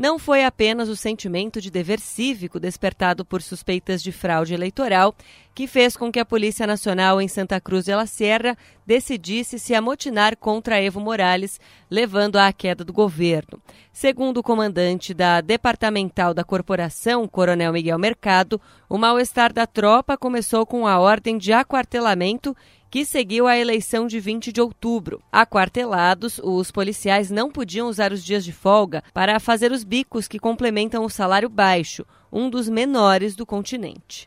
Não foi apenas o sentimento de dever cívico despertado por suspeitas de fraude eleitoral que fez com que a Polícia Nacional em Santa Cruz de la Sierra decidisse se amotinar contra Evo Morales, levando à queda do governo. Segundo o comandante da Departamental da Corporação, Coronel Miguel Mercado, o mal-estar da tropa começou com a ordem de aquartelamento que seguiu a eleição de 20 de outubro. Aquartelados, os policiais não podiam usar os dias de folga para fazer os bicos que complementam o salário baixo, um dos menores do continente.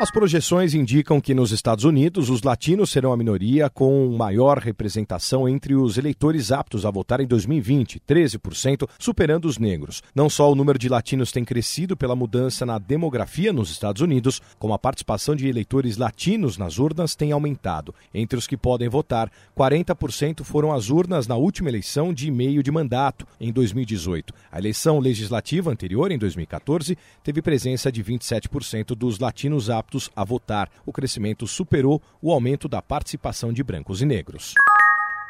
As projeções indicam que nos Estados Unidos os latinos serão a minoria com maior representação entre os eleitores aptos a votar em 2020, 13%, superando os negros. Não só o número de latinos tem crescido pela mudança na demografia nos Estados Unidos, como a participação de eleitores latinos nas urnas tem aumentado. Entre os que podem votar, 40% foram às urnas na última eleição de meio de mandato, em 2018. A eleição legislativa anterior, em 2014, teve presença de 27% dos latinos aptos aptos a votar. O crescimento superou o aumento da participação de brancos e negros.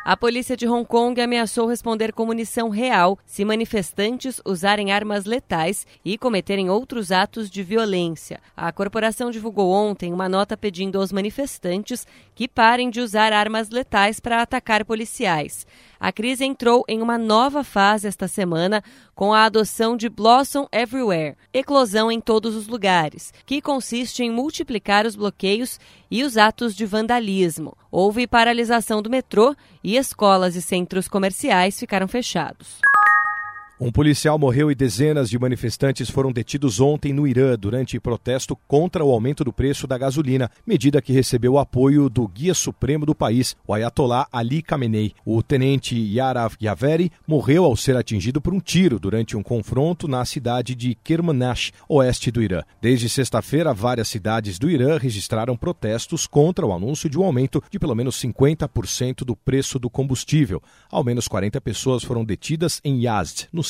A polícia de Hong Kong ameaçou responder com munição real se manifestantes usarem armas letais e cometerem outros atos de violência. A corporação divulgou ontem uma nota pedindo aos manifestantes que parem de usar armas letais para atacar policiais. A crise entrou em uma nova fase esta semana com a adoção de Blossom Everywhere, eclosão em todos os lugares, que consiste em multiplicar os bloqueios e os atos de vandalismo. Houve paralisação do metrô e escolas e centros comerciais ficaram fechados. Um policial morreu e dezenas de manifestantes foram detidos ontem no Irã durante protesto contra o aumento do preço da gasolina, medida que recebeu o apoio do guia supremo do país, o Ayatollah Ali Khamenei. O tenente Yarav Yaveri morreu ao ser atingido por um tiro durante um confronto na cidade de Kermanshah, oeste do Irã. Desde sexta-feira, várias cidades do Irã registraram protestos contra o anúncio de um aumento de pelo menos 50% do preço do combustível. Ao menos 40 pessoas foram detidas em Yazd, no